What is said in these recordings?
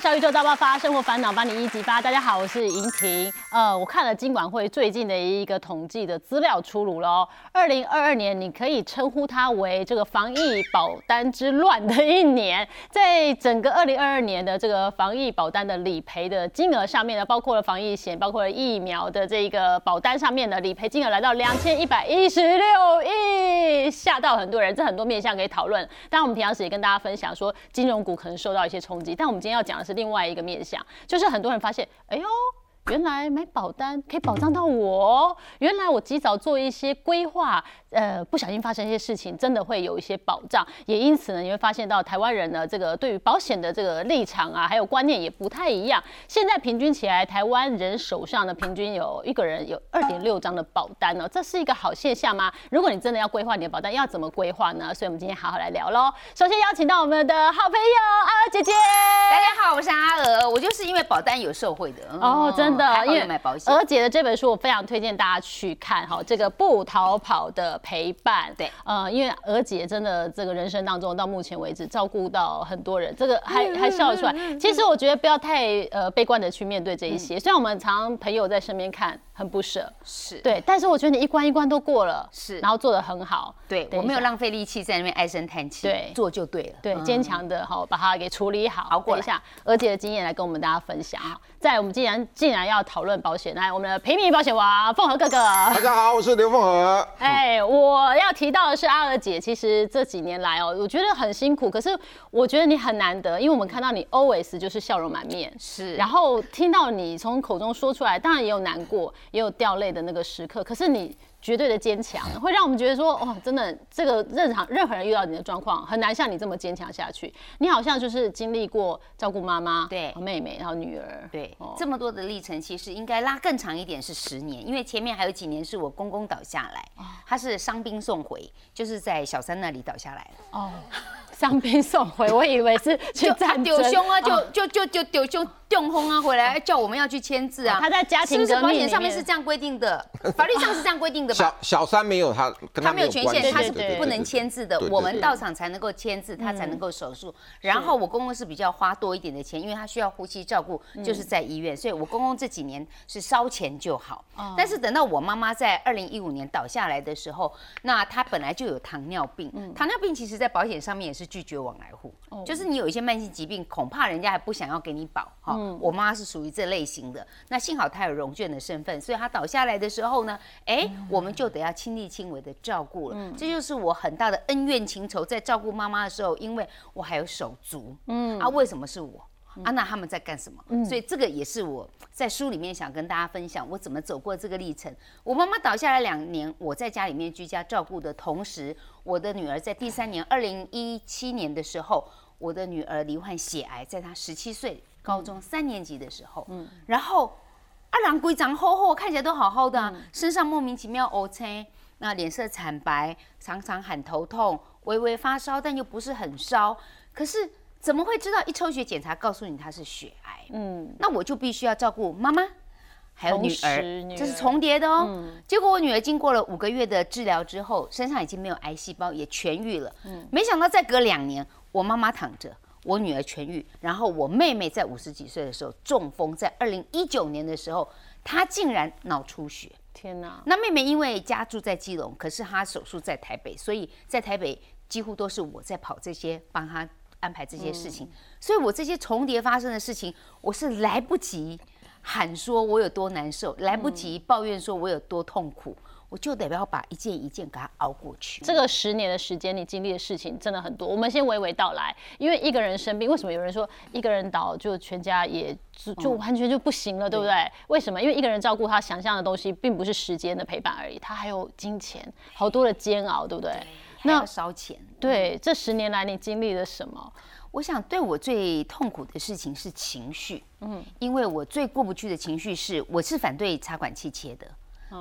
小宇宙大爆发，生活烦恼帮你一击发。大家好，我是莹婷。呃，我看了金管会最近的一个统计的资料出炉喽。二零二二年，你可以称呼它为这个防疫保单之乱的一年。在整个二零二二年的这个防疫保单的理赔的金额上面呢，包括了防疫险，包括了疫苗的这个保单上面的理赔金额来到两千一百一十六亿，吓到很多人。这很多面向可以讨论。当然，我们平常时也跟大家分享说，金融股可能受到一些冲击，但我们今天要讲的是另外一个面向，就是很多人发现，哎呦。原来买保单可以保障到我，原来我及早做一些规划，呃，不小心发生一些事情，真的会有一些保障。也因此呢，你会发现到台湾人呢，这个对于保险的这个立场啊，还有观念也不太一样。现在平均起来，台湾人手上呢，平均有一个人有二点六张的保单呢，这是一个好现象吗？如果你真的要规划你的保单，要怎么规划呢？所以我们今天好好来聊喽。首先邀请到我们的好朋友阿娥姐姐，大家好，我是阿娥，我就是因为保单有受惠的哦，真。的，因为买保险。娥姐的这本书我非常推荐大家去看哈，这个不逃跑的陪伴。对，呃，因为娥姐真的这个人生当中到目前为止照顾到很多人，这个还还笑得出来。其实我觉得不要太呃悲观的去面对这一些，虽然我们常朋友在身边看很不舍，是对，但是我觉得你一关一关都过了，是，然后做的很好。对，我没有浪费力气在那边唉声叹气，对，做就对了。对，坚强的哈把它给处理好。好，过一下娥姐的经验来跟我们大家分享哈。在我们既然既然要讨论保险，来我们的平民保险王凤和哥哥，大家好，我是刘凤和。哎，我要提到的是阿娥姐，其实这几年来哦，我觉得很辛苦，可是我觉得你很难得，因为我们看到你 always 就是笑容满面，是，然后听到你从口中说出来，当然也有难过，也有掉泪的那个时刻，可是你。绝对的坚强，会让我们觉得说，哦，真的，这个任何任何人遇到你的状况，很难像你这么坚强下去。你好像就是经历过照顾妈妈、对妹妹，然后女儿，对，这么多的历程，其实应该拉更长一点，是十年，因为前面还有几年是我公公倒下来，他是伤兵送回，就是在小三那里倒下来了。哦。伤兵送回，我以为是 去战丢胸啊，就就就就丢胸丢轰啊，回来叫我们要去签字啊。他在家庭保险上面是这样规定的，法律上是这样规定的吧？小小三没有他，他没有权限，他是不能签字的。我们到场才能够签字，他才能够手术。然后我公公是比较花多一点的钱，因为他需要呼吸照顾，就是在医院，所以我公公这几年是烧钱就好。但是等到我妈妈在二零一五年倒下来的时候，那她本来就有糖尿病，糖尿病其实在保险上面也是。拒绝往来户，就是你有一些慢性疾病，恐怕人家还不想要给你保哈。我妈是属于这类型的，那幸好她有融券的身份，所以她倒下来的时候呢，哎，我们就得要亲力亲为的照顾了。这就是我很大的恩怨情仇，在照顾妈妈的时候，因为我还有手足，嗯。啊，为什么是我？啊，那他们在干什么？所以这个也是我在书里面想跟大家分享，我怎么走过这个历程。我妈妈倒下来两年，我在家里面居家照顾的同时，我的女儿在第三年，二零一七年的时候，我的女儿罹患血癌，在她十七岁，高中三年级的时候，嗯，然后阿郎龟长厚厚，看起来都好好的，身上莫名其妙凹青，那脸色惨白，常常喊头痛，微微发烧，但又不是很烧，可是。怎么会知道一抽血检查告诉你他是血癌？嗯，那我就必须要照顾妈妈，还有女儿，这是重叠的哦。结果我女儿经过了五个月的治疗之后，身上已经没有癌细胞，也痊愈了。嗯，没想到再隔两年，我妈妈躺着，我女儿痊愈，然后我妹妹在五十几岁的时候中风，在二零一九年的时候，她竟然脑出血。天哪！那妹妹因为家住在基隆，可是她手术在台北，所以在台北几乎都是我在跑这些帮她。安排这些事情，所以我这些重叠发生的事情，我是来不及喊说我有多难受，来不及抱怨说我有多痛苦，我就得要把一件一件给它熬过去。这个十年的时间，你经历的事情真的很多。我们先娓娓道来，因为一个人生病，为什么有人说一个人倒就全家也就完全就不行了，对不对？为什么？因为一个人照顾他想象的东西，并不是时间的陪伴而已，他还有金钱，好多的煎熬，对不对？那烧钱。对，这十年来你经历了什么？我想对我最痛苦的事情是情绪。嗯，因为我最过不去的情绪是，我是反对插管气切的，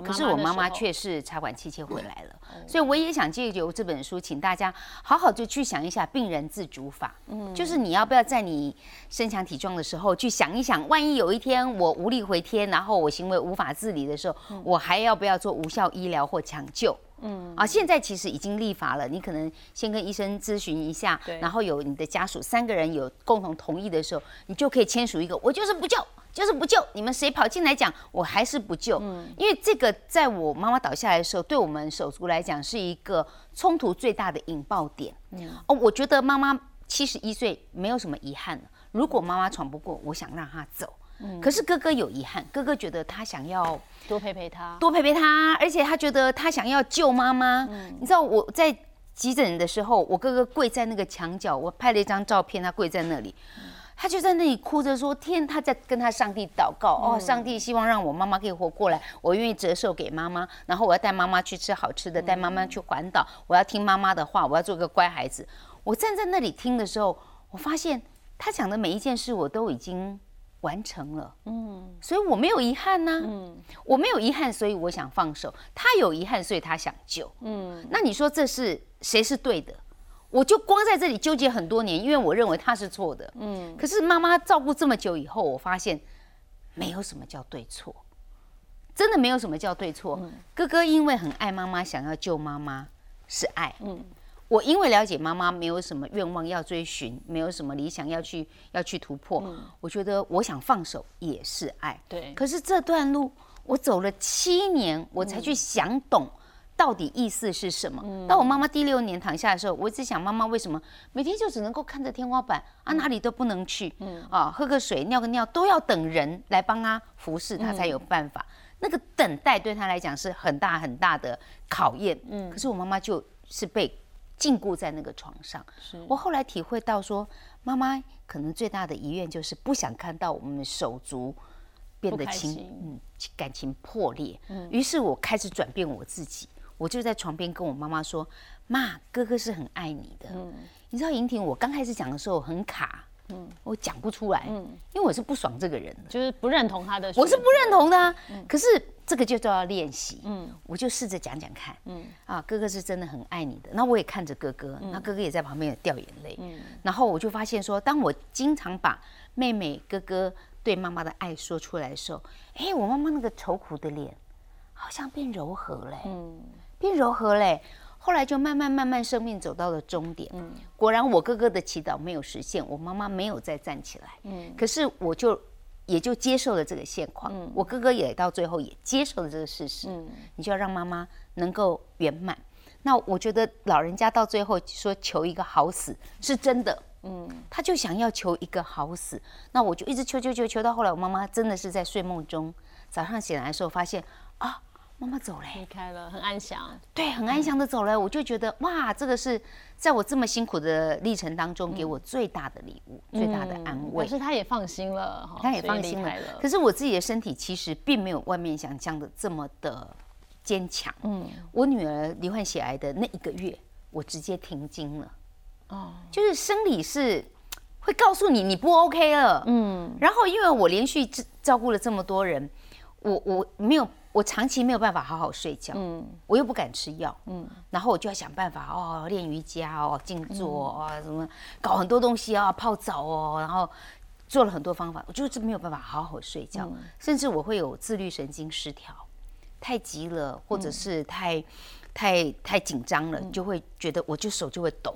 可是我妈妈却是插管气切回来了。所以我也想借由这本书，请大家好好就去想一下病人自主法。嗯，就是你要不要在你身强体壮的时候去想一想，万一有一天我无力回天，然后我行为无法自理的时候，我还要不要做无效医疗或抢救？嗯。啊，现在其实已经立法了，你可能先跟医生咨询一下，然后有你的家属三个人有共同同意的时候，你就可以签署一个，我就是不救，就是不救，你们谁跑进来讲，我还是不救，嗯，因为这个在我妈妈倒下来的时候，对我们手足来讲是一个冲突最大的引爆点，嗯。哦，我觉得妈妈七十一岁没有什么遗憾了，如果妈妈闯不过，我想让她走。可是哥哥有遗憾，哥哥觉得他想要多陪陪他，多陪陪他，而且他觉得他想要救妈妈。你知道我在急诊的时候，我哥哥跪在那个墙角，我拍了一张照片，他跪在那里，他就在那里哭着说：“天，他在跟他上帝祷告哦，上帝希望让我妈妈可以活过来，我愿意折寿给妈妈，然后我要带妈妈去吃好吃的，带妈妈去环岛，我要听妈妈的话，我要做个乖孩子。”我站在那里听的时候，我发现他讲的每一件事，我都已经。完成了，嗯，所以我没有遗憾呢，嗯，我没有遗憾，所以我想放手。他有遗憾，所以他想救，嗯，那你说这是谁是对的？我就光在这里纠结很多年，因为我认为他是错的，嗯。可是妈妈照顾这么久以后，我发现没有什么叫对错，真的没有什么叫对错。哥哥因为很爱妈妈，想要救妈妈，是爱，嗯。我因为了解妈妈没有什么愿望要追寻，没有什么理想要去要去突破，我觉得我想放手也是爱。对。可是这段路我走了七年，我才去想懂到底意思是什么。当我妈妈第六年躺下的时候，我一直想妈妈为什么每天就只能够看着天花板啊，哪里都不能去，啊，喝个水、尿个尿都要等人来帮她服侍，她才有办法。那个等待对她来讲是很大很大的考验。嗯。可是我妈妈就是被。禁锢在那个床上，我后来体会到说，妈妈可能最大的遗愿就是不想看到我们手足变得情嗯感情破裂。于是我开始转变我自己，我就在床边跟我妈妈说：“妈，哥哥是很爱你的。”你知道莹婷，我刚开始讲的时候很卡，嗯，我讲不出来，嗯，因为我是不爽这个人，就是不认同他的，我是不认同的，可是。这个就都要练习，嗯，我就试着讲讲看，嗯，啊，哥哥是真的很爱你的，那我也看着哥哥，那哥哥也在旁边掉眼泪，嗯，然后我就发现说，当我经常把妹妹、哥哥对妈妈的爱说出来的时候，哎，我妈妈那个愁苦的脸好像变柔和嘞，嗯，变柔和嘞，后来就慢慢慢慢生命走到了终点，嗯，果然我哥哥的祈祷没有实现，我妈妈没有再站起来，嗯，可是我就。也就接受了这个现况，我哥哥也到最后也接受了这个事实。嗯，你就要让妈妈能够圆满。那我觉得老人家到最后说求一个好死是真的，嗯，他就想要求一个好死。那我就一直求求求求到后来，我妈妈真的是在睡梦中，早上醒来的时候发现啊。妈妈走了，离开了，很安详。对，很安详的走了，我就觉得哇，这个是在我这么辛苦的历程当中给我最大的礼物，最大的安慰。可是他也放心了，他也放心了。可是我自己的身体其实并没有外面想象的这么的坚强。嗯，我女儿罹患血癌的那一个月，我直接停经了。哦，就是生理是会告诉你你不 OK 了。嗯，然后因为我连续照顾了这么多人，我我没有。我长期没有办法好好睡觉，嗯，我又不敢吃药，嗯，然后我就要想办法哦，练瑜伽哦，静坐啊，什么搞很多东西啊，泡澡哦，然后做了很多方法，我就是没有办法好好睡觉，甚至我会有自律神经失调，太急了或者是太太太紧张了，就会觉得我就手就会抖，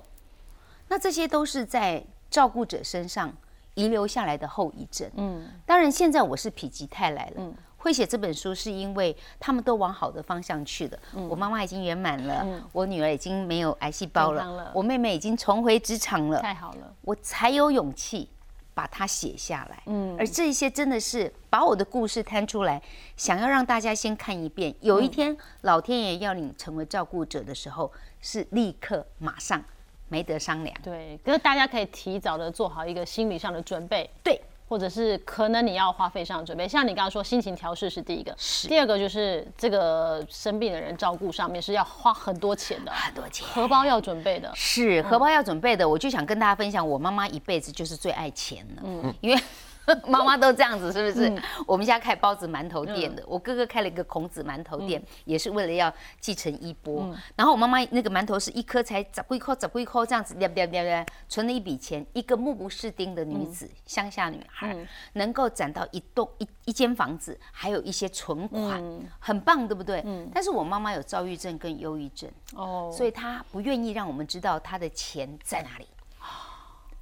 那这些都是在照顾者身上遗留下来的后遗症，嗯，当然现在我是否极泰来了。会写这本书是因为他们都往好的方向去了。我妈妈已经圆满了，我女儿已经没有癌细胞了，我妹妹已经重回职场了。太好了，我才有勇气把它写下来。嗯，而这些真的是把我的故事摊出来，想要让大家先看一遍。有一天老天爷要你成为照顾者的时候，是立刻马上没得商量。对，可是大家可以提早的做好一个心理上的准备。对。或者是可能你要花费上准备，像你刚刚说心情调试是第一个，是第二个就是这个生病的人照顾上面是要花很多钱的，很多钱，荷包要准备的，是荷包要准备的。我就想跟大家分享，我妈妈一辈子就是最爱钱了，嗯，因为 妈妈都这样子，是不是？我们家开包子馒头店的，我哥哥开了一个孔子馒头店，也是为了要继承衣钵。然后我妈妈那个馒头是一颗才十几块，十几块这样子，掉掉掉掉，存了一笔钱。一个目不识丁的女子，乡下女孩，能够攒到一栋一一间房子，还有一些存款，很棒，对不对？但是我妈妈有躁郁症跟忧郁症，哦，所以她不愿意让我们知道她的钱在哪里。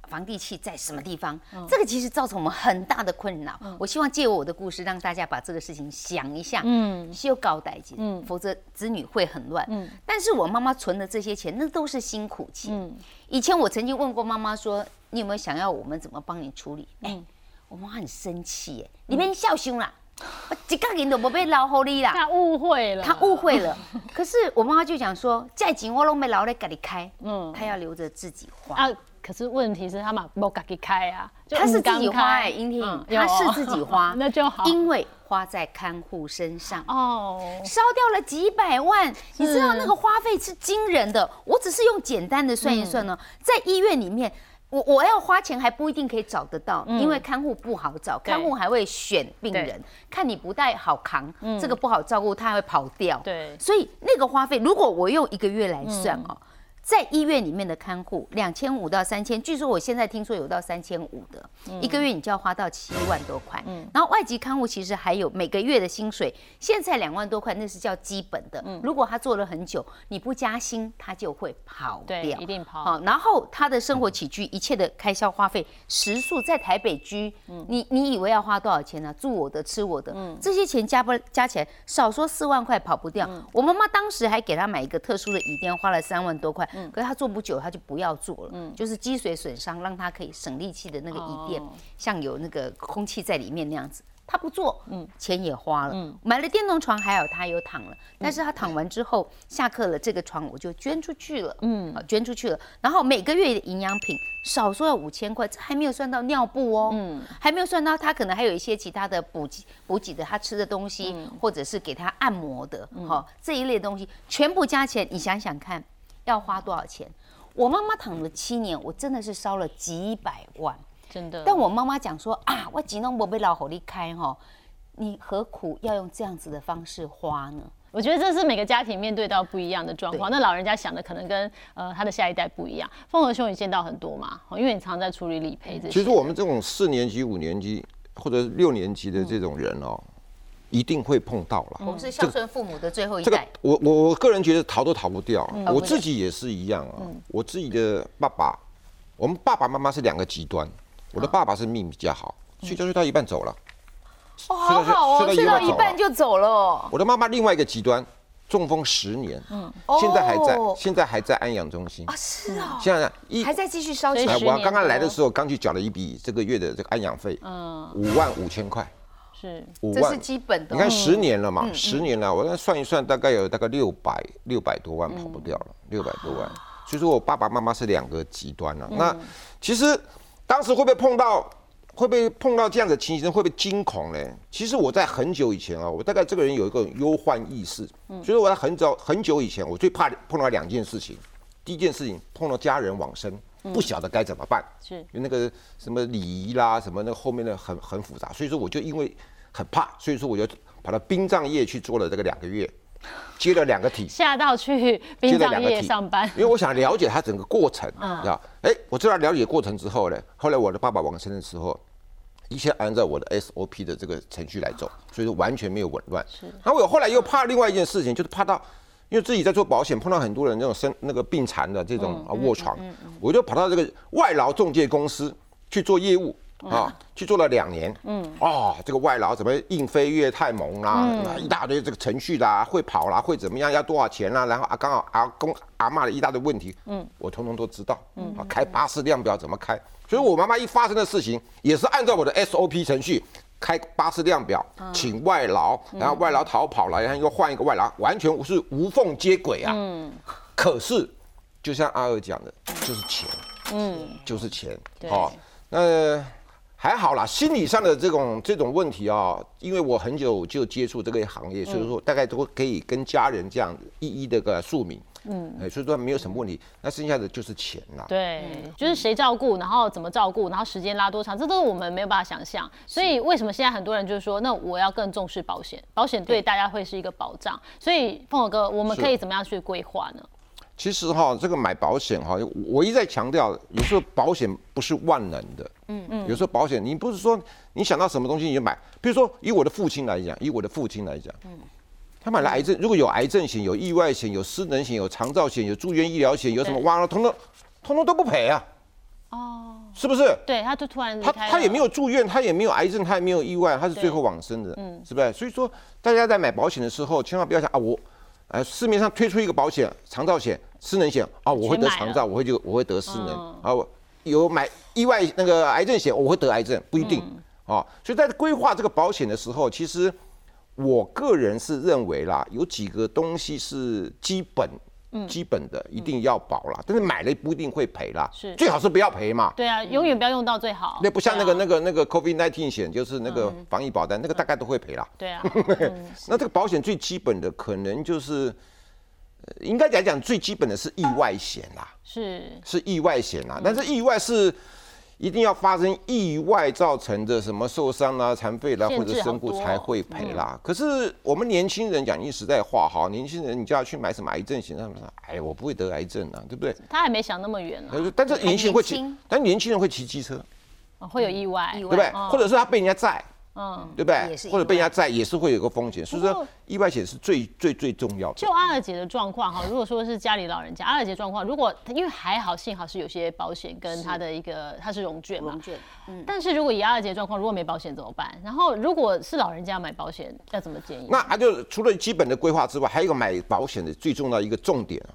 房地契在什么地方？这个其实造成我们很大的困扰。我希望借我的故事，让大家把这个事情想一下。嗯，修高代金，嗯，否则子女会很乱。嗯，但是我妈妈存的这些钱，那都是辛苦钱。嗯，以前我曾经问过妈妈说：“你有没有想要我们怎么帮你处理？”哎，我妈很生气，哎，你别笑凶啦，我一个人都不被老好你啦。他误会了，他误会了。可是我妈妈就讲说：“再紧我都没老来给你开，嗯，她要留着自己花。”可是问题是他嘛不自己开啊，他是自己花哎，英婷，他是自己花，那就好，因为花在看护身上。哦，烧掉了几百万，你知道那个花费是惊人的。我只是用简单的算一算呢，在医院里面，我我要花钱还不一定可以找得到，因为看护不好找，看护还会选病人，看你不太好扛，这个不好照顾，他还会跑掉。对，所以那个花费，如果我用一个月来算哦。在医院里面的看护，两千五到三千，据说我现在听说有到三千五的，一个月你就要花到七万多块。嗯，然后外籍看护其实还有每个月的薪水，现在两万多块，那是叫基本的。嗯，如果他做了很久，你不加薪，他就会跑掉，一定跑。好，然后他的生活起居一切的开销花费，食宿在台北居，你你以为要花多少钱呢？住我的，吃我的，嗯，这些钱加不加起来，少说四万块跑不掉。我妈妈当时还给他买一个特殊的椅垫，花了三万多块。可是他做不久，他就不要做了。嗯，就是积水损伤，让他可以省力气的那个椅垫，像有那个空气在里面那样子。他不做，嗯，钱也花了。嗯，买了电动床，还好他有躺了。但是他躺完之后下课了，这个床我就捐出去了。嗯，捐出去了。然后每个月的营养品少说要五千块，这还没有算到尿布哦。嗯，还没有算到他可能还有一些其他的补给补给的他吃的东西，或者是给他按摩的，哈，这一类东西全部加起来，你想想看。要花多少钱？我妈妈躺了七年，我真的是烧了几百万，真的。但我妈妈讲说啊，我几弄不被老火力开哈，你何苦要用这样子的方式花呢？我觉得这是每个家庭面对到不一样的状况，那老人家想的可能跟呃他的下一代不一样。凤和兄，你见到很多嘛？因为你常在处理理赔这些。其实我们这种四年级、五年级或者六年级的这种人哦。一定会碰到了。我们是孝顺父母的最后一代。我我我个人觉得逃都逃不掉。我自己也是一样啊。我自己的爸爸，我们爸爸妈妈是两个极端。我的爸爸是命比较好，睡觉睡到一半走了。哦，好好哦，睡到一半就走了。我的妈妈另外一个极端，中风十年，嗯，现在还在，现在还在安养中心啊，是啊，现在一还在继续烧钱。我刚刚来的时候，刚去缴了一笔这个月的这个安养费，嗯，五万五千块。是五万，这是基本的。你看十年了嘛，十年了，我再算一算，大概有大概六百六百多万跑不掉了，六百多万。所以说我爸爸妈妈是两个极端了。那其实当时会不会碰到，会不会碰到这样的情形，会不会惊恐呢？其实我在很久以前啊，我大概这个人有一个忧患意识，所以我在很早很久以前，我最怕碰到两件事情。第一件事情碰到家人往生，不晓得该怎么办，是，因为那个什么礼仪啦，什么那后面的很很复杂，所以说我就因为。很怕，所以说我就跑到殡葬业去做了这个两个月，接了两个体，下到去殡葬业上班，因为我想了解他整个过程，知道？哎，我知道了解过程之后呢，后来我的爸爸往生的时候，一切按照我的 SOP 的这个程序来走，所以说完全没有紊乱。是。然后我后来又怕另外一件事情，就是怕到，因为自己在做保险，碰到很多人那种生那个病残的这种啊卧床，我就跑到这个外劳中介公司去做业务。啊，去做了两年，嗯，哦，这个外劳怎么硬飞跃太猛啦，一大堆这个程序啦，会跑啦，会怎么样，要多少钱啦，然后啊，刚好阿公阿妈的一大堆问题，嗯，我通通都知道，嗯，啊，开巴士量表怎么开，所以我妈妈一发生的事情，也是按照我的 SOP 程序开巴士量表，请外劳，然后外劳逃跑了，然后又换一个外劳，完全是无缝接轨啊，嗯，可是就像阿二讲的，就是钱，嗯，就是钱，哦，那。还好啦，心理上的这种这种问题啊，因为我很久就接触这个行业，所以说大概都可以跟家人这样一一的个说明。嗯，哎，所以说没有什么问题。那剩下的就是钱啦。对，就是谁照顾，然后怎么照顾，然后时间拉多长，这都是我们没有办法想象。所以为什么现在很多人就是说，那我要更重视保险，保险对大家会是一个保障。所以凤友哥，我们可以怎么样去规划呢？其实哈，这个买保险哈，我一再强调，有时候保险不是万能的。嗯嗯。有时候保险，你不是说你想到什么东西你就买。比如说，以我的父亲来讲，以我的父亲来讲，嗯，他买了癌症，如果有癌症险、有意外险、有失能险、有长照险、有住院医疗险，有什么哇，通通通通都不赔啊。哦。是不是？对，他就突然他他也没有住院，他也没有癌症，他也没有意外，他是最后往生的。嗯。是不是？所以说，大家在买保险的时候，千万不要想啊，我，呃，市面上推出一个保险，长照险。失能险啊，我会得肠照，我会就我会得失能啊。有买意外那个癌症险，我会得癌症，不一定啊。所以在规划这个保险的时候，其实我个人是认为啦，有几个东西是基本。基本的一定要保了，但是买了不一定会赔啦。是，最好是不要赔嘛。对啊，永远不要用到最好。那不像那个那个那个 COVID nineteen 险，就是那个防疫保单，那个大概都会赔啦。对啊。那这个保险最基本的可能就是。应该讲讲最基本的是意外险啦，是是意外险啦，但是意外是一定要发生意外造成的什么受伤啦、残废啦或者身故才会赔啦。可是我们年轻人讲句实在话哈，年轻人你就要去买什么癌症险，他们说哎我不会得癌症啊，对不对？他还没想那么远呢。但是年轻人会骑，但年轻人会骑机车，会有意外，对不对？或者是他被人家载。嗯，对不对？或者被人家载也是会有个风险，所以说意外险是最最最重要的。就阿尔姐的状况哈，如果说是家里老人家，阿尔姐状况，如果因为还好，幸好是有些保险跟他的一个他是融券嘛，融券。嗯。但是如果以阿尔姐状况，如果没保险怎么办？然后如果是老人家买保险，要怎么建议？那啊，就除了基本的规划之外，还有一个买保险的最重要一个重点哦，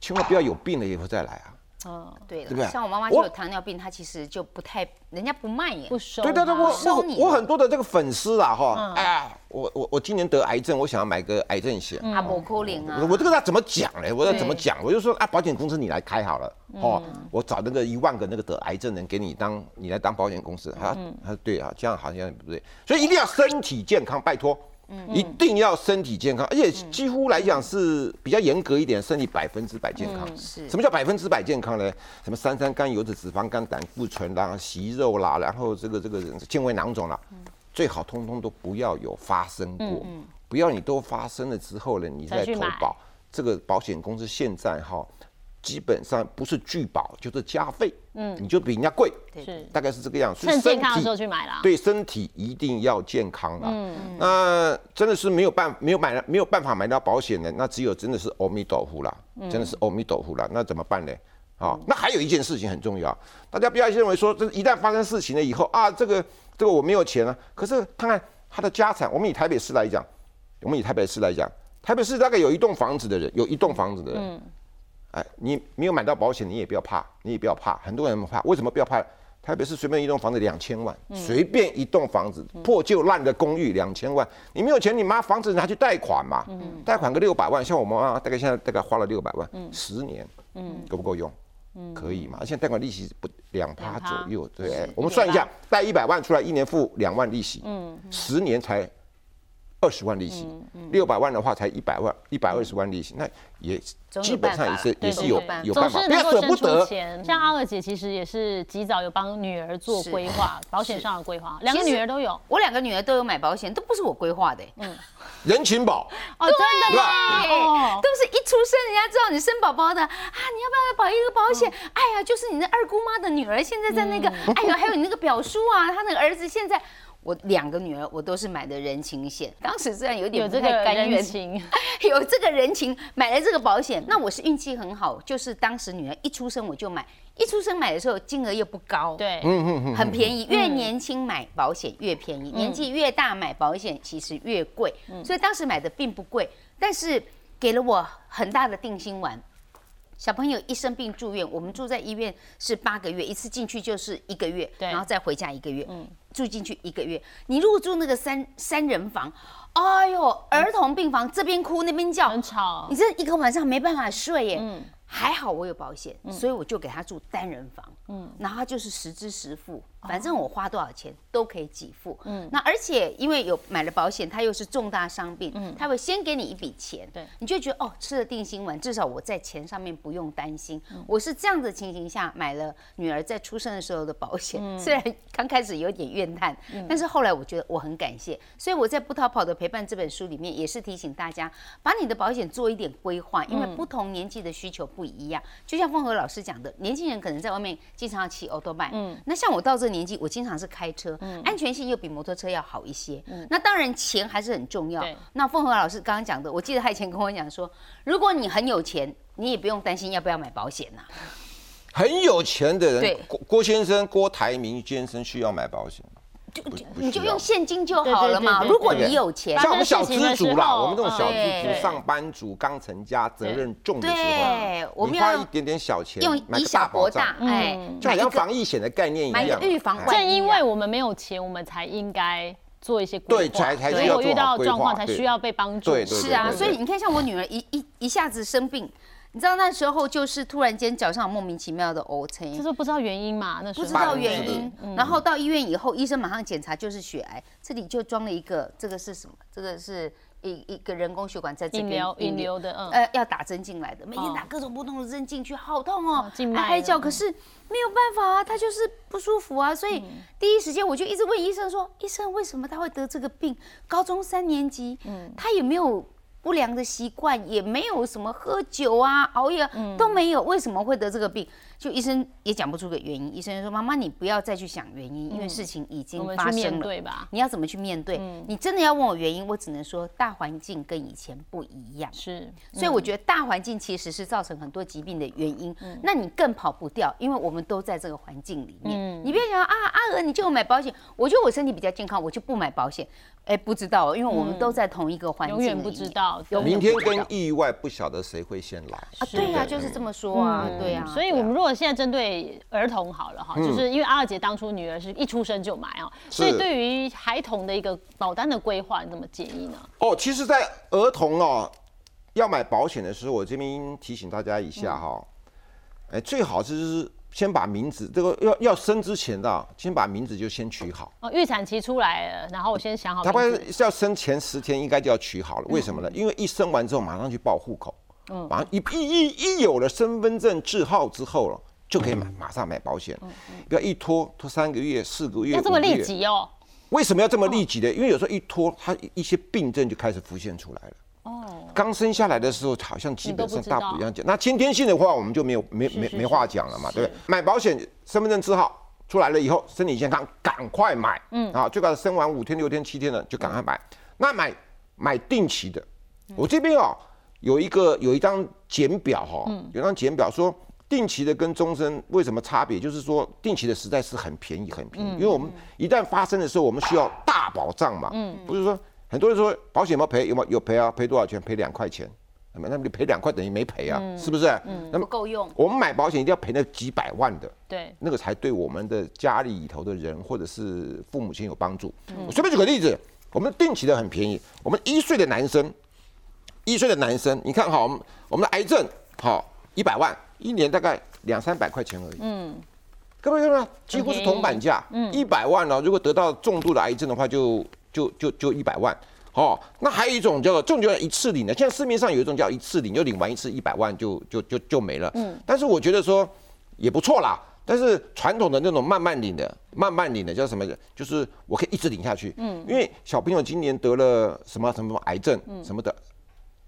千万不要有病了以后再来啊。嗯，对了，像我妈妈就有糖尿病，她其实就不太，人家不卖耶，不收。对对对，我我我很多的这个粉丝啊，哈，哎呀，我我我今年得癌症，我想要买个癌症险。啊，不可能啊！我这个要怎么讲嘞？我要怎么讲？我就说啊，保险公司你来开好了，哦，我找那个一万个那个得癌症人给你当，你来当保险公司，他他说对啊，这样好像不对，所以一定要身体健康，拜托。一定要身体健康，而且几乎来讲是比较严格一点，身体百分之百健康。是，什么叫百分之百健康呢？什么三三甘油脂、脂肪肝、胆固醇啦、息肉啦，然后这个这个纤维囊肿啦，最好通通都不要有发生过。不要你都发生了之后呢，你再投保，这个保险公司现在哈。基本上不是拒保就是加费，嗯，你就比人家贵，是大概是这个样子。趁健康的时候去买啦。对，身体一定要健康啦。嗯嗯。那真的是没有办没有买没有办法买到保险的，那只有真的是阿弥陀佛啦，真的是阿弥陀佛啦。那怎么办呢？好，那还有一件事情很重要，大家不要认为说，这一旦发生事情了以后啊，这个这个我没有钱了。可是看看他的家产，我们以台北市来讲，我们以台北市来讲，台北市大概有一栋房子的人，有一栋房子的人。哎，你没有买到保险，你也不要怕，你也不要怕。很多人怕，为什么不要怕？台北市随便一栋房子两千万，随便一栋房子破旧烂的公寓两千万，你没有钱，你妈房子拿去贷款嘛？贷款个六百万，像我妈大概现在大概花了六百万，十年，够不够用？可以嘛？而且贷款利息不两趴左右，对，我们算一下，贷一百万出来，一年付两万利息，十年才。二十万利息，六百万的话才一百万，一百二十万利息，那也基本上也是也是有有办法，不要舍不得。像阿二姐其实也是及早有帮女儿做规划，保险上的规划，两个女儿都有，我两个女儿都有买保险，都不是我规划的，嗯，人情保哦，真的吗？都是一出生人家知道你生宝宝的啊，你要不要保一个保险？哎呀，就是你那二姑妈的女儿现在在那个，哎呦，还有你那个表叔啊，他那个儿子现在。我两个女儿，我都是买的人情险。当时虽然有点不太甘愿，有这个人情买了这个保险。那我是运气很好，就是当时女儿一出生我就买，一出生买的时候金额又不高，对，嗯嗯嗯，很便宜。越年轻买保险越便宜，年纪越大买保险其实越贵。所以当时买的并不贵，但是给了我很大的定心丸。小朋友一生病住院，我们住在医院是八个月，一次进去就是一个月，然后再回家一个月。嗯，住进去一个月，你如果住那个三三人房，哎呦，儿童病房这边哭那边叫，很吵，你这一个晚上没办法睡耶。嗯，还好我有保险，所以我就给他住单人房。嗯，然后他就是实支实付，反正我花多少钱都可以给付。嗯，那而且因为有买了保险，他又是重大伤病，嗯，他会先给你一笔钱，对，你就觉得哦，吃了定心丸，至少我在钱上面不用担心。我是这样的情形下买了女儿在出生的时候的保险，虽然刚开始有点怨叹，但是后来我觉得我很感谢。所以我在《不逃跑的陪伴》这本书里面也是提醒大家，把你的保险做一点规划，因为不同年纪的需求不一样。就像凤和老师讲的，年轻人可能在外面。经常要骑欧多拜，嗯，那像我到这个年纪，我经常是开车，嗯，安全性又比摩托车要好一些，嗯，那当然钱还是很重要。那凤和老师刚刚讲的，我记得他以前跟我讲说，如果你很有钱，你也不用担心要不要买保险呐。很有钱的人，郭郭先生、郭台铭先生需要买保险。就你就用现金就好了嘛。如果你有钱，像我们小资族啦，我们这种小资族、上班族、刚成家、责任重的时候，我们花一点点小钱，用以小博大，哎，就好像防疫险的概念一样。预防正因为我们没有钱，我们才应该做一些对，才才需要遇到状况才需要被帮助。是啊。所以你看，像我女儿一一一下子生病。你知道那时候就是突然间脚上莫名其妙的 O 青，就是不知道原因嘛，那时候。不知道原因，然后到医院以后，医生马上检查就是血癌，这里就装了一个，这个是什么？这个是一一个人工血管在这边引流的，呃，要打针进来的，每天打各种不同的针进去，好痛哦，还嗨叫，可是没有办法啊，他就是不舒服啊，所以第一时间我就一直问医生说，医生为什么他会得这个病？高中三年级，嗯，他有没有？不良的习惯也没有什么喝酒啊、熬夜都没有，为什么会得这个病？就医生也讲不出个原因。医生说：“妈妈，你不要再去想原因，因为事情已经发生了。你要怎么去面对？你真的要问我原因，我只能说大环境跟以前不一样。是，所以我觉得大环境其实是造成很多疾病的原因。那你更跑不掉，因为我们都在这个环境里面。你别想啊，阿娥你就买保险，我觉得我身体比较健康，我就不买保险。哎，不知道，因为我们都在同一个环境，永远不知道。明天跟意外不晓得谁会先来啊？对呀，就是这么说啊，对呀。所以，我们如果现在针对儿童好了哈，就是因为阿二姐当初女儿是一出生就买啊，所以对于孩童的一个保单的规划，你怎么建议呢？哦，其实，在儿童哦要买保险的时候，我这边提醒大家一下哈，哎，最好是。先把名字这个要要生之前的，先把名字就先取好。哦，预产期出来了，然后我先想好。他不是要生前十天应该就要取好了，为什么呢？因为一生完之后马上去报户口，嗯，马上一一一一有了身份证字号之后了，就可以买马上买保险，不要一拖拖三个月、四个月。要这么立即哦？为什么要这么立即的？因为有时候一拖，它一些病症就开始浮现出来了。哦，刚生下来的时候好像基本上大不一样讲，那先天性的话我们就没有没没没话讲了嘛，对不对？买保险身份证字号出来了以后，身体健康赶快买，嗯啊，最好生完五天六天七天的就赶快买。那买买定期的，我这边哦有一个有一张简表哈，有张简表说定期的跟终身为什么差别？就是说定期的实在是很便宜很便宜，因为我们一旦发生的时候，我们需要大保障嘛，嗯，不是说。很多人说保险有没有赔？有没有有赔啊？赔多少钱？赔两块钱，那么那你赔两块等于没赔啊？是不是？嗯，那么够用。我们买保险一定要赔那几百万的，对，那个才对我们的家里头的人或者是父母亲有帮助。我随便举个例子，我们定期的很便宜。我们一岁的男生，一岁的男生，你看好我们我们的癌症好一百万，一年大概两三百块钱而已。嗯，各位看到几乎是铜板价。嗯，一百万呢，如果得到重度的癌症的话，就就就就一百万，哦，那还有一种叫做这种叫一次领的，现在市面上有一种叫一次领，就领完一次一百万就就就就没了。嗯，但是我觉得说也不错啦。但是传统的那种慢慢领的，慢慢领的叫什么？就是我可以一直领下去。嗯，因为小朋友今年得了什么什么癌症什么的，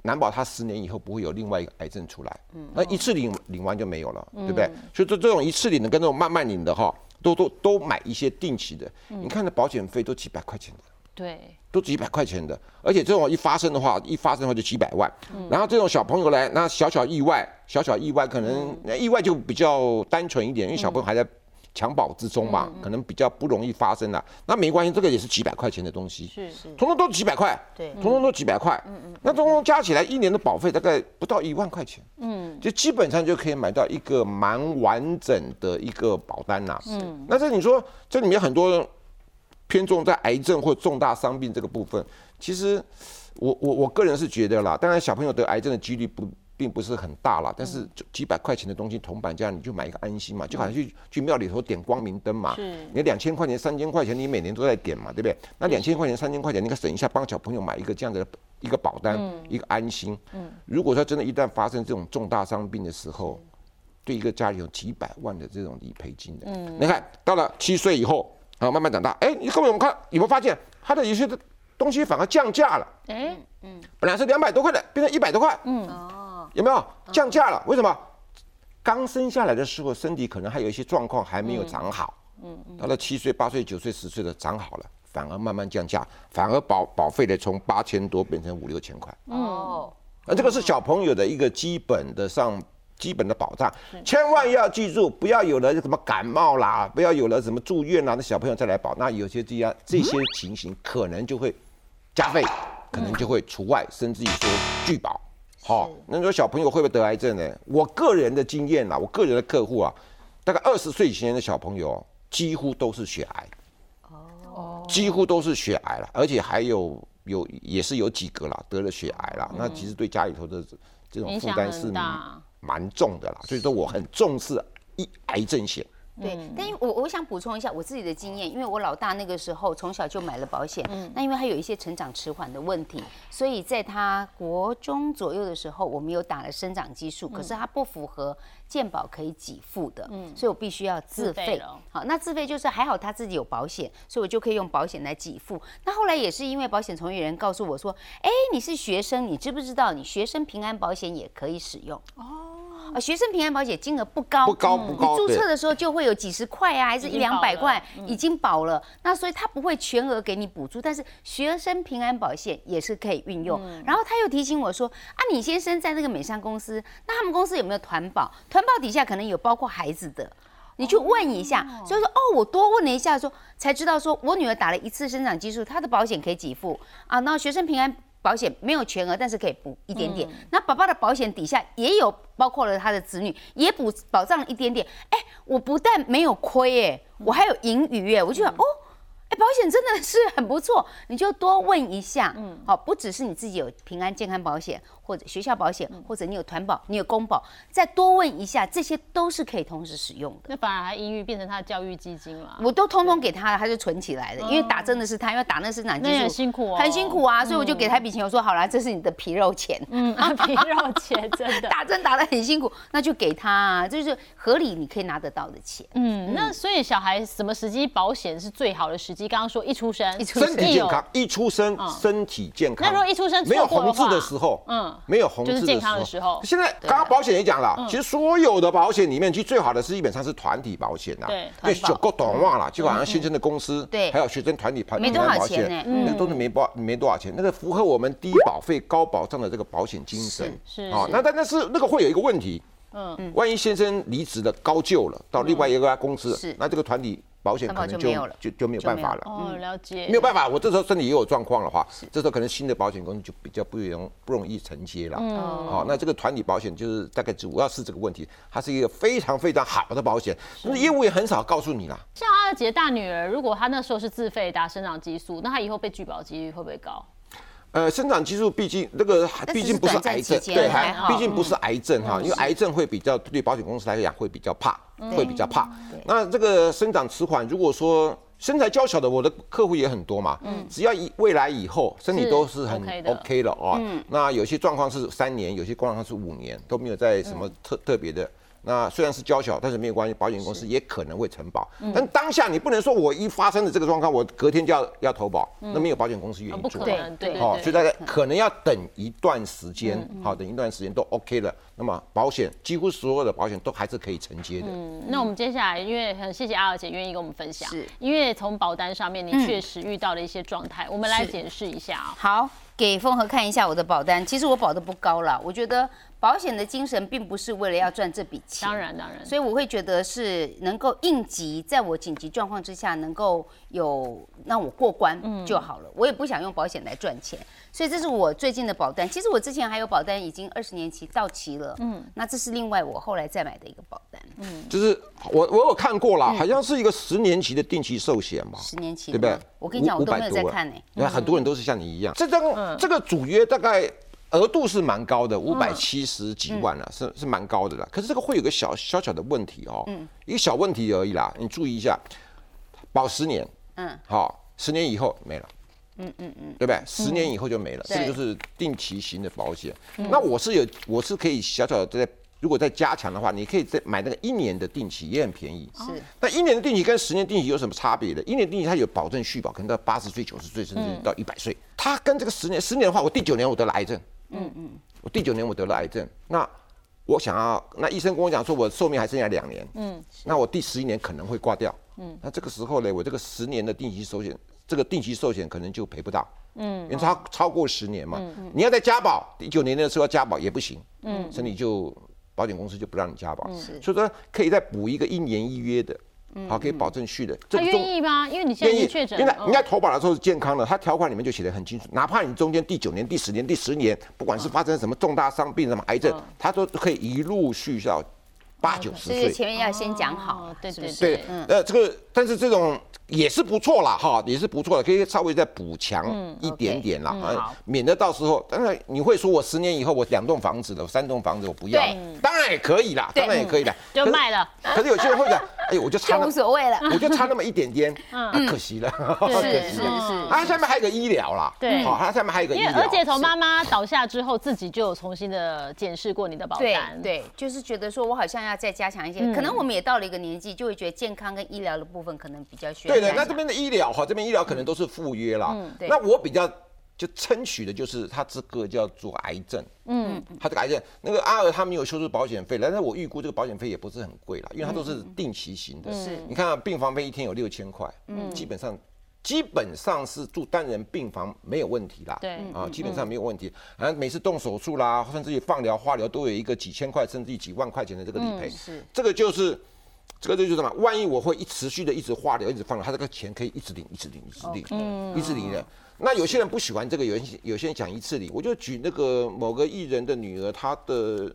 难保他十年以后不会有另外一个癌症出来。嗯，那一次领领完就没有了，对不对？所以说这种一次领的跟这种慢慢领的哈，都都都买一些定期的。你看那保险费都几百块钱的。对，都几百块钱的，而且这种一发生的话，一发生的话就几百万。然后这种小朋友来，那小小意外，小小意外可能意外就比较单纯一点，因为小朋友还在襁褓之中嘛，可能比较不容易发生了。那没关系，这个也是几百块钱的东西，是是，通通都几百块，对，通通都几百块。嗯嗯，那通通加起来一年的保费大概不到一万块钱，嗯，就基本上就可以买到一个蛮完整的一个保单呐。嗯，那这你说这里面很多。偏重在癌症或重大伤病这个部分，其实我我我个人是觉得啦，当然小朋友得癌症的几率不并不是很大了，但是就几百块钱的东西铜板价，你就买一个安心嘛，就好像去去庙里头点光明灯嘛。你两千块钱、三千块钱，你每年都在点嘛，对不对？那两千块钱、三千块钱，你可省一下，帮小朋友买一个这样的一个保单，一个安心。嗯。如果说真的，一旦发生这种重大伤病的时候，对一个家里有几百万的这种理赔金的。嗯。你看到了七岁以后啊，慢慢长大，哎，你各位我们看有没有发现，他的有些东西反而降价了？哎，嗯，本来是两百多块的，变成一百多块。嗯。哦。有没有降价了？为什么？刚生下来的时候，身体可能还有一些状况还没有长好。嗯嗯。到了七岁、八岁、九岁、十岁的长好了，反而慢慢降价，反而保保费的从八千多变成五六千块。哦。那这个是小朋友的一个基本的上基本的保障，千万要记住，不要有了什么感冒啦，不要有了什么住院啦，那小朋友再来保，那有些这样这些情形可能就会加费，可能就会除外，甚至于说拒保。好，那你说小朋友会不会得癌症呢？我个人的经验啦，我个人的客户啊，大概二十岁以前的小朋友，几乎都是血癌，哦，几乎都是血癌了，而且还有有也是有几个啦得了血癌了，那其实对家里头的这种负担是蛮重的啦，所以说我很重视一癌症险。对，但因为我我想补充一下我自己的经验，因为我老大那个时候从小就买了保险，那因为他有一些成长迟缓的问题，所以在他国中左右的时候，我们有打了生长激素，可是他不符合健保可以给付的，所以我必须要自费。好，那自费就是还好他自己有保险，所以我就可以用保险来给付。那后来也是因为保险从业人告诉我说，哎，你是学生，你知不知道你学生平安保险也可以使用？哦。啊，学生平安保险金额不高，不高不高。你注册的时候就会有几十块啊，还是一两百块，已经保了。那所以他不会全额给你补助，但是学生平安保险也是可以运用。然后他又提醒我说，啊，你先生在那个美商公司，那他们公司有没有团保？团保底下可能有包括孩子的，你去问一下。所以说，哦，我多问了一下，说才知道说我女儿打了一次生长激素，她的保险可以给付啊。那学生平安。保险没有全额，但是可以补一点点。那爸爸的保险底下也有包括了他的子女，也补保障了一点点。哎，我不但没有亏，哎，我还有盈余，哎，我就想，哦。哎，保险真的是很不错，你就多问一下，嗯，好，不只是你自己有平安健康保险，或者学校保险，或者你有团保，你有公保，再多问一下，这些都是可以同时使用的。那反而还抑郁变成他的教育基金了，我都通通给他了，他就存起来了。因为打针的是他，因为打那是哪激素，很辛苦，很辛苦啊，所以我就给他一笔钱，我说好了，这是你的皮肉钱，嗯，皮肉钱真的 打针打得很辛苦，那就给他，啊，就是合理你可以拿得到的钱。嗯，那所以小孩什么时机保险是最好的时机？刚刚说一出生。身体健康，一出生身体健康。那如果一出生没有红字的时候，嗯，没有红字的时候，现在刚刚保险也讲了，其实所有的保险里面，其实最好的是基本上是团体保险呐。对，因为九个短忘了，就好像先生的公司，对，还有学生团体保没多少钱呢，那都是没保没多少钱，那个符合我们低保费高保障的这个保险精神。是，啊，那但但是那个会有一个问题，嗯，万一先生离职了高就了，到另外一个公司，是，那这个团体。保险可能就就就没有办法了。哦，了解。没有办法，我这时候身体也有状况的话，这时候可能新的保险公司就比较不容不容易承接了。嗯。好，那这个团体保险就是大概主要是这个问题，它是一个非常非常好的保险，那业务也很少告诉你啦。像阿杰大女儿，如果她那时候是自费打生长激素，那她以后被拒保几率会不会高？呃，生长激素毕竟那个毕竟不是癌症，对，还毕竟不是癌症哈，因为癌症会比较对保险公司来讲会比较怕，会比较怕。那这个生长迟缓，如果说身材娇小的，我的客户也很多嘛，嗯，只要以未来以后身体都是很 OK 的哦，那有些状况是三年，有些状况是五年，都没有在什么特特别的。那虽然是娇小，但是没有关系，保险公司也可能会承保。但当下你不能说我一发生了这个状况，我隔天就要要投保，那没有保险公司愿意做。对对好，所以大家可能要等一段时间，好，等一段时间都 OK 了，那么保险几乎所有的保险都还是可以承接的。嗯，那我们接下来，因为很谢谢阿尔姐愿意跟我们分享，是因为从保单上面你确实遇到了一些状态，我们来解释一下啊。好，给凤和看一下我的保单，其实我保的不高了，我觉得。保险的精神并不是为了要赚这笔钱，当然当然，所以我会觉得是能够应急，在我紧急状况之下能够有让我过关就好了。我也不想用保险来赚钱，所以这是我最近的保单。其实我之前还有保单，已经二十年期到期了。嗯，那这是另外我后来再买的一个保单。嗯，就是我我有看过了，好像是一个十年期的定期寿险嘛。十年期，对不对？我跟你讲，我都没有在看呢。你看很多人都是像你一样，这张这个主约大概。额度是蛮高的，五百七十几万了，是是蛮高的啦。可是这个会有个小小小的问题哦，一个小问题而已啦，你注意一下，保十年，嗯，好，十年以后没了。嗯嗯嗯，对不对？十年以后就没了，这个就是定期型的保险。那我是有，我是可以小小的在，如果再加强的话，你可以再买那个一年的定期，也很便宜。是，那一年的定期跟十年定期有什么差别的？一年定期它有保证续保，可能到八十岁、九十岁，甚至到一百岁。它跟这个十年，十年的话，我第九年我得了癌症。嗯嗯，我第九年我得了癌症，那我想要，那医生跟我讲说，我寿命还剩下两年。嗯，那我第十一年可能会挂掉。嗯，那这个时候呢，我这个十年的定期寿险。这个定期寿险可能就赔不到，嗯，因为超超过十年嘛，嗯你要再加保，第九年的时候要加保也不行，嗯，所以你就保险公司就不让你加保，所以说可以再补一个一年一约的，好，可以保证续的。他愿意吗？因为你现在确诊，因为应该投保的时候是健康的，他条款里面就写的很清楚，哪怕你中间第九年、第十年、第十年，不管是发生什么重大伤病、什么癌症，他都可以一路续到八九十岁。前面要先讲好，对对对，呃，这个但是这种。也是不错啦，哈，也是不错的，可以稍微再补强一点点啦，啊，免得到时候，当然你会说我十年以后我两栋房子了，三栋房子我不要，当然也可以啦，当然也可以的，就卖了。可是有些人会讲，哎，我就差无所谓了，我就差那么一点点，嗯，可惜了，可惜了。啊，下面还有个医疗啦，对，好，它下面还有一个医疗。因为而且从妈妈倒下之后，自己就有重新的检视过你的保单，对，就是觉得说我好像要再加强一些，可能我们也到了一个年纪，就会觉得健康跟医疗的部分可能比较需要。对的，那这边的医疗。哈，这边医疗可能都是赴约啦。嗯，对。那我比较就争取的就是他这个叫做癌症。嗯，他这个癌症，那个阿尔他没有收入保险费，但是我预估这个保险费也不是很贵啦，因为它都是定期型的。是。你看病房费一天有六千块，嗯，基本上基本上是住单人病房没有问题啦。对。啊，基本上没有问题。啊，每次动手术啦，甚至于放疗、化疗都有一个几千块甚至于几万块钱的这个理赔。是。这个就是。这个就是什么？万一我会一持续的一直化疗，一直放疗，他这个钱可以一直领，一直领，一直领，一直领的。那有些人不喜欢这个，有些有些人讲一次领。我就举那个某个艺人的女儿，她的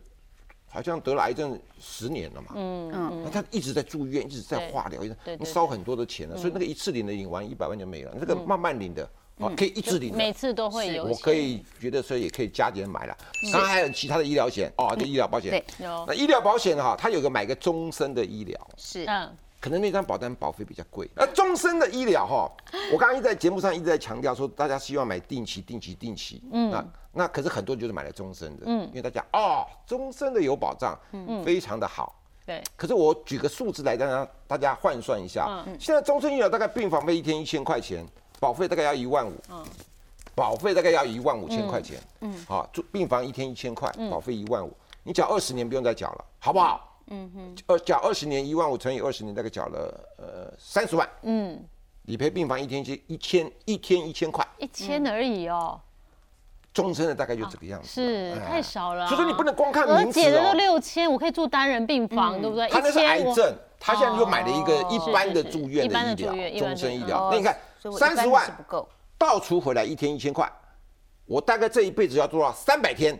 好像得了癌症十年了嘛，嗯嗯，那她一直在住院，一直在化疗，一直烧很多的钱了，所以那个一次领的领完一百万就没了，那个慢慢领的。可以一直领，每次都会有。我可以觉得说也可以加点买了。当然还有其他的医疗险哦，这医疗保险。对，有。那医疗保险哈，它有个买个终身的医疗。是。嗯。可能那张保单保费比较贵。那终身的医疗哈，我刚刚一直在节目上一直在强调说，大家希望买定期、定期、定期。嗯。那那可是很多人就是买了终身的。嗯。因为大家哦，终身的有保障，嗯，非常的好。对。可是我举个数字来让大家换算一下。嗯。现在终身医疗大概病房费一天一千块钱。保费大概要一万五，嗯，保费大概要一万五千块钱，嗯，好，住病房一天一千块，保费一万五，你缴二十年不用再缴了，好不好？嗯哼，呃，缴二十年一万五乘以二十年，大概缴了呃三十万，嗯，理赔病房一天一一千一天一千块，一千而已哦，终身的大概就这个样子，是太少了，所以说你不能光看名字哦，的都六千，我可以住单人病房，对不对？他那是癌症，他现在又买了一个一般的住院的医疗，终身医疗，那你看。三十万不够，倒出回来一天一千块，我大概这一辈子要做到三百天，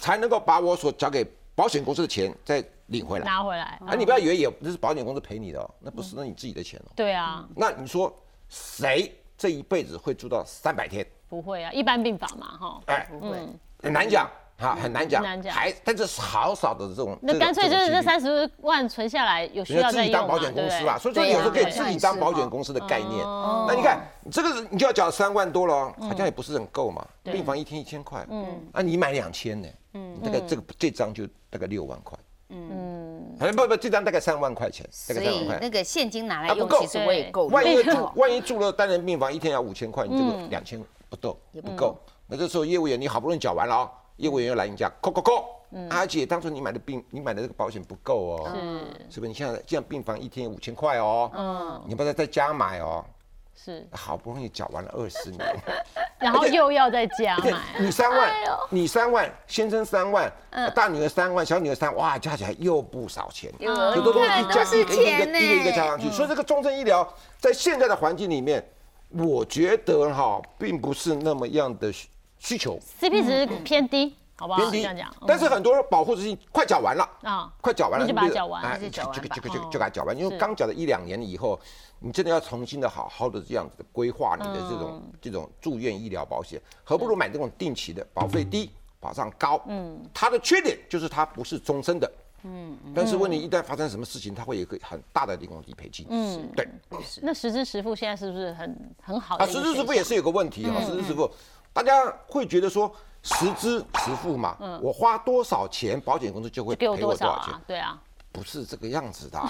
才能够把我所交给保险公司的钱再领回来拿回来。啊，你不要以为也那是保险公司赔你的，哦那不是，那你自己的钱哦。对啊。那你说谁这一辈子会住到三百天？不会啊，一般病房嘛，哈。哎，不会，很难讲。好，很难讲，还但是好少的这种，那干脆就是这三十万存下来，有需要自己当保险公司吧。所以说有时候可以自己当保险公司的概念。那你看，这个你就要缴三万多了，好像也不是很够嘛。病房一天一千块，嗯，啊，你买两千呢，嗯，大概这个这张就大概六万块，嗯，好像不不，这张大概三万块钱，大概三万块。那个现金拿来用，其实我也够。万一 住万一住了单人病房，一天要五千块，你这个两千不够，也不够。那这时候业务员你好不容易缴完了啊。业务员又来你家，扣扣扣，阿姐，当初你买的病，你买的这个保险不够哦，是，是不是？你现在这样病房一天五千块哦，嗯，你不再再加买哦，是，好不容易缴完了二十年，然后又要再加买，你三万，你三万，先生三万，大女儿三万，小女儿三，哇，加起来又不少钱，有多东西加一个一个一个一个加上去，所以这个终身医疗在现在的环境里面，我觉得哈，并不是那么样的。需求。CP 值偏低，好不好？偏低，这样讲。但是很多保护资金快缴完了啊，快缴完了，就把它缴完，就就就就就给它缴完。因为刚缴了一两年以后，你真的要重新的好好的这样子的规划你的这种这种住院医疗保险，何不如买这种定期的，保费低，保障高，嗯，它的缺点就是它不是终身的，嗯，但是问题一旦发生什么事情，它会有一个很大的理工理赔金，嗯，对。那实支实付现在是不是很很好？啊，实支实付也是有个问题啊，实支实付，大家会觉得说实支实付嘛，我花多少钱，保险公司就会赔我多少钱，对啊，不是这个样子的。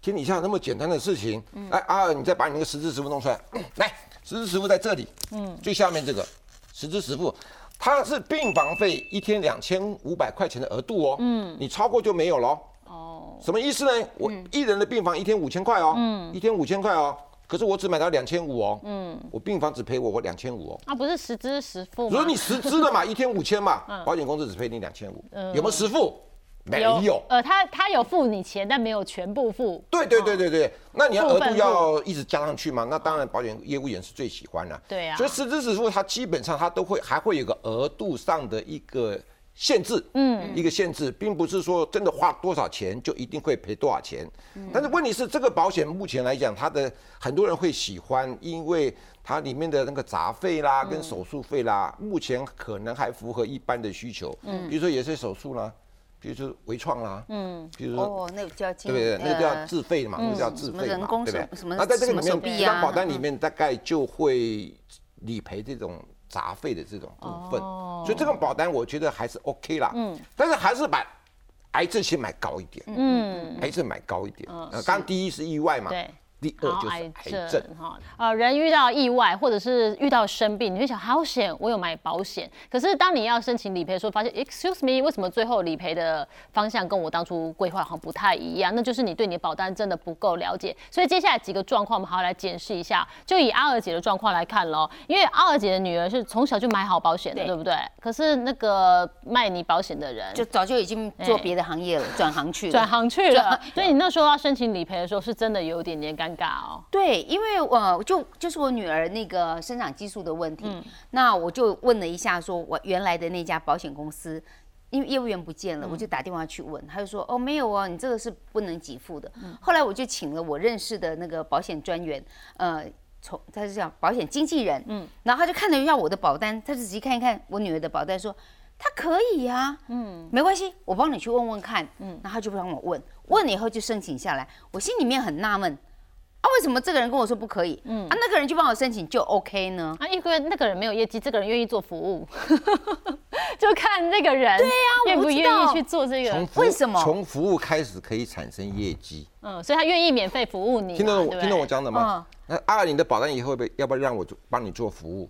天底下那么简单的事情，来阿尔，你再把你那个实支实付弄出来，来，实支实付在这里，嗯，最下面这个实支实付。它是病房费一天两千五百块钱的额度哦，嗯，你超过就没有喽。哦，什么意思呢？我一人的病房一天五千块哦，嗯，一天五千块哦，可是我只买到两千五哦，嗯，我病房只赔我我两千五哦。啊，不是实支实付吗？如果你实支的嘛，一天五千嘛，保险公司只赔你两千五，有没有实付？没有，呃，他他有付你钱，但没有全部付。对对对对对，那你要额度要一直加上去吗？那当然，保险业务员是最喜欢的。对啊，所以实支实付，它基本上它都会还会有个额度上的一个限制，嗯，一个限制，并不是说真的花多少钱就一定会赔多少钱。但是问题是，这个保险目前来讲，它的很多人会喜欢，因为它里面的那个杂费啦，跟手术费啦，目前可能还符合一般的需求。嗯，比如说有些手术啦。比如说微创啦，嗯，比如说哦，那个叫对不对？那个叫自费嘛，那个叫自费嘛，对不对？那在这个里面，一张保单里面大概就会理赔这种杂费的这种部分，所以这个保单我觉得还是 OK 啦。嗯，但是还是把癌症先买高一点，嗯，癌症买高一点。呃，刚第一是意外嘛，对。第二就是癌症哈，呃，人遇到意外或者是遇到生病，你会想好险，我有买保险。可是当你要申请理赔的时候，发现 Excuse me，为什么最后理赔的方向跟我当初规划好像不太一样？那就是你对你的保单真的不够了解。所以接下来几个状况，我们好好来检视一下。就以阿尔姐的状况来看喽，因为阿尔姐的女儿是从小就买好保险的，对不对？可是那个卖你保险的人，就早就已经做别的行业了，转行去了，转行去了。所以你那时候要申请理赔的时候，是真的有点点尴。哦，对，因为我就就是我女儿那个生长激素的问题，那我就问了一下，说我原来的那家保险公司，因为业务员不见了，我就打电话去问，他就说哦没有哦，你这个是不能给付的。后来我就请了我认识的那个保险专员，呃，从他是叫保险经纪人，嗯，然后他就看了一下我的保单，他就仔细看一看我女儿的保单，说他可以呀，嗯，没关系，我帮你去问问看，嗯，然后他就帮我问，问了以后就申请下来，我心里面很纳闷。啊，为什么这个人跟我说不可以？嗯，啊，那个人去帮我申请就 OK 呢？啊，因为那个人没有业绩，这个人愿意做服务，就看那个人对呀，愿不愿意去做这个？为什么？从服务开始可以产生业绩。嗯，所以他愿意免费服务你。听懂听懂我讲的吗？那阿尔，你的保单以后会要不要让我做帮你做服务？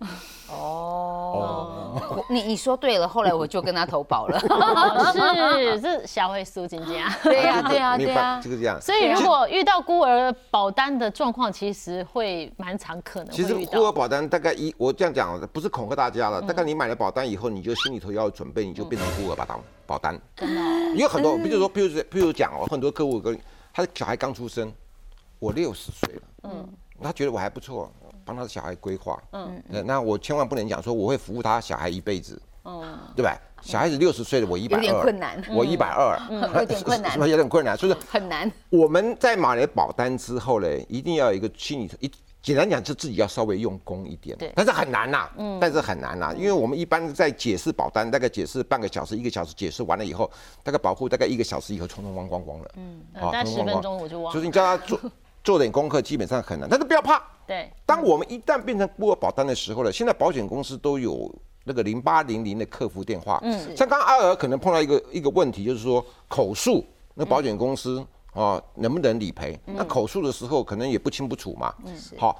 哦，你你说对了，后来我就跟他投保了。是，是小慧苏金姐啊。对呀，对呀，对呀，就是这样。所以如果遇到孤儿保单的状况，其实会蛮常可能。其实孤儿保单大概一，我这样讲不是恐吓大家了。大概你买了保单以后，你就心里头要准备，你就变成孤儿保单保单。真的？因为很多，比如说，比如说，比如讲哦，很多客户跟他的小孩刚出生，我六十岁了，嗯，他觉得我还不错。帮他的小孩规划，嗯，那我千万不能讲说我会服务他小孩一辈子，嗯，对吧？小孩子六十岁了，我一百二，有点困难，我一百二，有点困难，有点困难，所以 很难。我们在买了保单之后呢，一定要有一个心理，一简单讲就自己要稍微用功一点，对，但是很难呐，嗯，但是很难呐，因为我们一般在解释保单，大概解释半个小时、一个小时，解释完了以后，大概保护大概一个小时以后，匆匆光光光了，嗯，大概十分钟我就忘，就是你叫他做。做点功课基本上很难，但是不要怕。对，当我们一旦变成孤儿保单的时候呢，现在保险公司都有那个零八零零的客服电话。嗯，像刚刚阿尔可能碰到一个一个问题，就是说口述，那保险公司啊能不能理赔？那口述的时候可能也不清不楚嘛。嗯，好，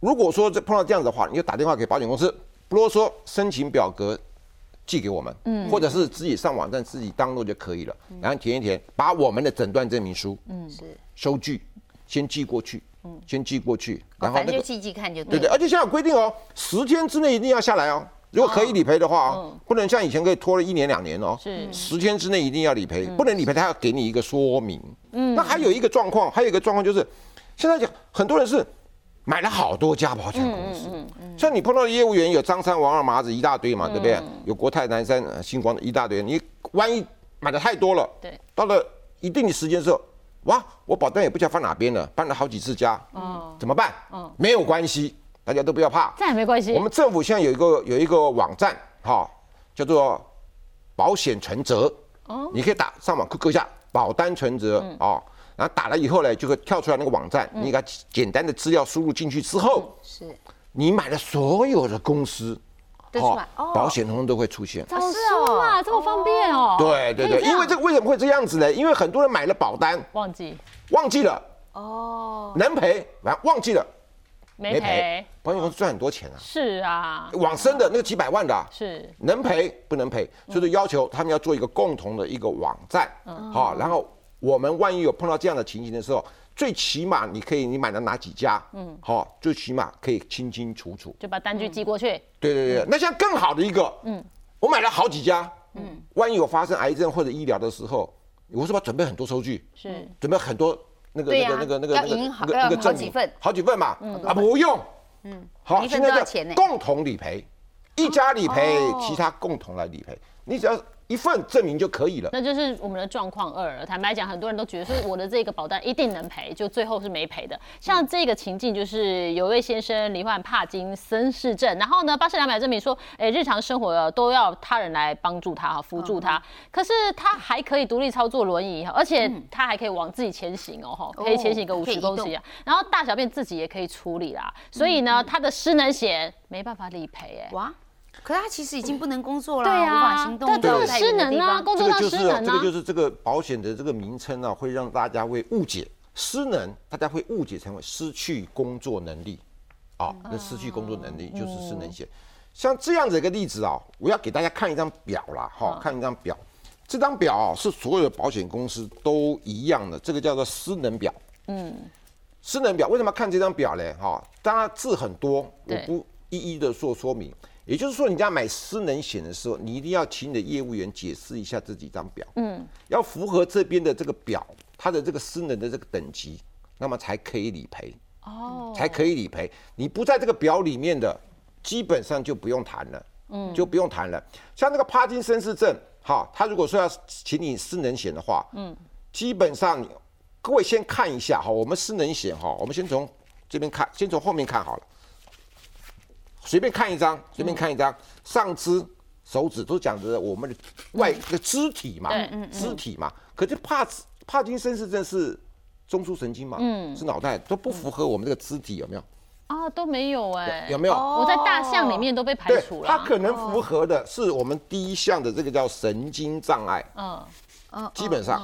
如果说这碰到这样子的话，你就打电话给保险公司，不啰嗦，申请表格寄给我们，嗯，或者是自己上网站自己登录就可以了，然后填一填，把我们的诊断证明书，嗯，是。收据。先寄过去，嗯，先寄过去，然后那个寄寄看就对对，而且现在有规定哦，十天之内一定要下来哦。如果可以理赔的话哦，不能像以前可以拖了一年两年哦。是，十天之内一定要理赔，不能理赔他要给你一个说明。嗯，那还有一个状况，还有一个状况就是，现在讲很多人是买了好多家保险公司，嗯嗯，像你碰到的业务员有张三、王二麻子一大堆嘛，对不对？有国泰、南山、星光的一大堆，你万一买的太多了，对，到了一定的时间之后。哇，我保单也不知道放哪边了，搬了好几次家，哦，怎么办？哦，没有关系，大家都不要怕，这也没关系。我们政府现在有一个有一个网站，哈，叫做保险存折，哦，你可以打上网勾一下保单存折哦，然后打了以后呢，就会跳出来那个网站，你给它简单的资料输入进去之后，是。你买了所有的公司。哦，保险通通都会出现。早说嘛，这么方便哦。对对对，因为这个为什么会这样子呢？因为很多人买了保单，忘记。忘记了。哦，能赔完忘记了。没赔，保险公司赚很多钱啊。是啊，往生的那个几百万的，是。能赔不能赔，所以要求他们要做一个共同的一个网站，好，然后我们万一有碰到这样的情形的时候。最起码你可以，你买了哪几家？嗯，好，最起码可以清清楚楚，就把单据寄过去。对对对，那像更好的一个，嗯，我买了好几家，嗯，万一有发生癌症或者医疗的时候，我是不是准备很多收据？是，准备很多那个那个那个那个那个那个好几份，好几份嘛，啊不用，嗯，好，现在共同理赔，一家理赔，其他共同来理赔，你只要。一份证明就可以了，那就是我们的状况二了。坦白讲，很多人都觉得说我的这个保单一定能赔，就最后是没赔的。像这个情境，就是有位先生罹患帕金森氏症，然后呢，巴氏两百证明说，哎，日常生活都要他人来帮助他哈，辅助他。可是他还可以独立操作轮椅，而且他还可以往自己前行哦，哈，可以前行个五十公尺啊。然后大小便自己也可以处理啦，所以呢，他的失能险没办法理赔，哎，哇。可是他其实已经不能工作了，对啊无法行动，对啊，失能啊，工作上失能啊。这个就是这个保险的这个名称啊，会让大家会误解失能，大家会误解成为失去工作能力，啊，那失去工作能力就是失能险。像这样子一个例子啊，我要给大家看一张表啦，哈，看一张表，这张表是所有的保险公司都一样的，这个叫做失能表。嗯，失能表为什么要看这张表呢？哈，当然字很多，我不一一的做说明。也就是说，你家买失能险的时候，你一定要请你的业务员解释一下这几张表，嗯，要符合这边的这个表，它的这个失能的这个等级，那么才可以理赔，哦，才可以理赔。你不在这个表里面的，基本上就不用谈了，嗯，就不用谈了。像那个帕金森氏症，哈，他如果说要请你失能险的话，嗯，基本上各位先看一下哈，我们失能险哈，我们先从这边看，先从后面看好了。随便看一张，随便看一张，上肢、手指都讲的我们的外的肢体嘛，肢体嘛。可是帕帕金森氏症是中枢神经嘛，是脑袋都不符合我们这个肢体，有没有？啊，都没有哎，有没有？我在大象里面都被排除了。它可能符合的是我们第一项的这个叫神经障碍，嗯嗯，基本上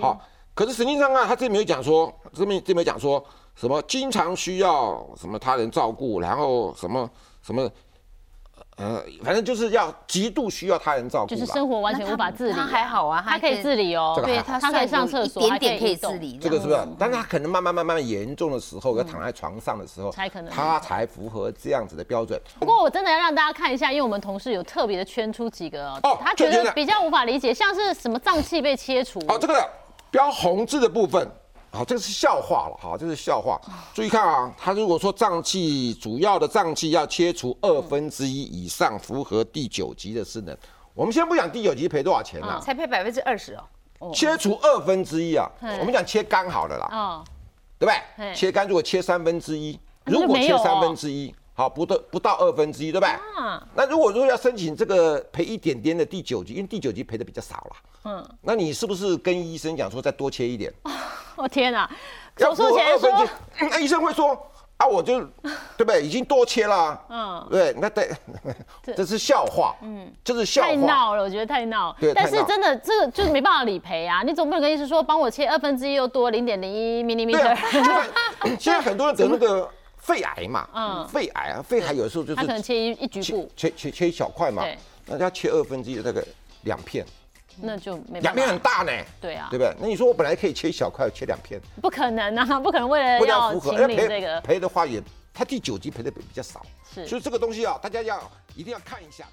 好。可是神经障碍，他这没有讲说，这边这边讲说什么经常需要什么他人照顾，然后什么。什么？呃，反正就是要极度需要他人照顾，就是生活完全无法自理。他还好啊，他可以自理哦。对，他他可以上厕所，一点点可以自理。这个是不是？但是他可能慢慢慢慢严重的时候，要躺在床上的时候，才可能他才符合这样子的标准。不过我真的要让大家看一下，因为我们同事有特别的圈出几个哦，他觉得比较无法理解，像是什么脏器被切除。哦，这个标红字的部分。好，这个是笑话了，哈，这是笑话。注意看啊，他如果说脏器主要的脏器要切除二分之一以上，符合第九级的失能。我们先不讲第九级赔多少钱呢？才赔百分之二十哦。切除二分之一啊，我们讲切肝好了啦，哦，对不对？切肝如果切三分之一，如果切三分之一，好，不到不到二分之一，对不对？啊。那如果说要申请这个赔一点点的第九级，因为第九级赔的比较少了，嗯，那你是不是跟医生讲说再多切一点？我 天哪！手术前说，那医生会说啊，我就对不对？已经多切了，嗯，对，那对，这是笑话，嗯，就是笑话。太闹了，我觉得太闹。对，但是真的这个就是没办法理赔啊！你总不能跟医生说，帮我切二分之一又多零点零一 millimeter。现在很多人得那个肺癌嘛，嗯，肺癌啊，肺癌有时候就是他可能切一一局部，切切切一小块嘛，那要切二分之一的这个两片。那就没两片很大呢，对啊，对不对？那你说我本来可以切一小块，切两片，不可能啊，不可能为了要符合这个。赔的话，也他第九集赔的比较少，是，所以这个东西啊，大家要一定要看一下。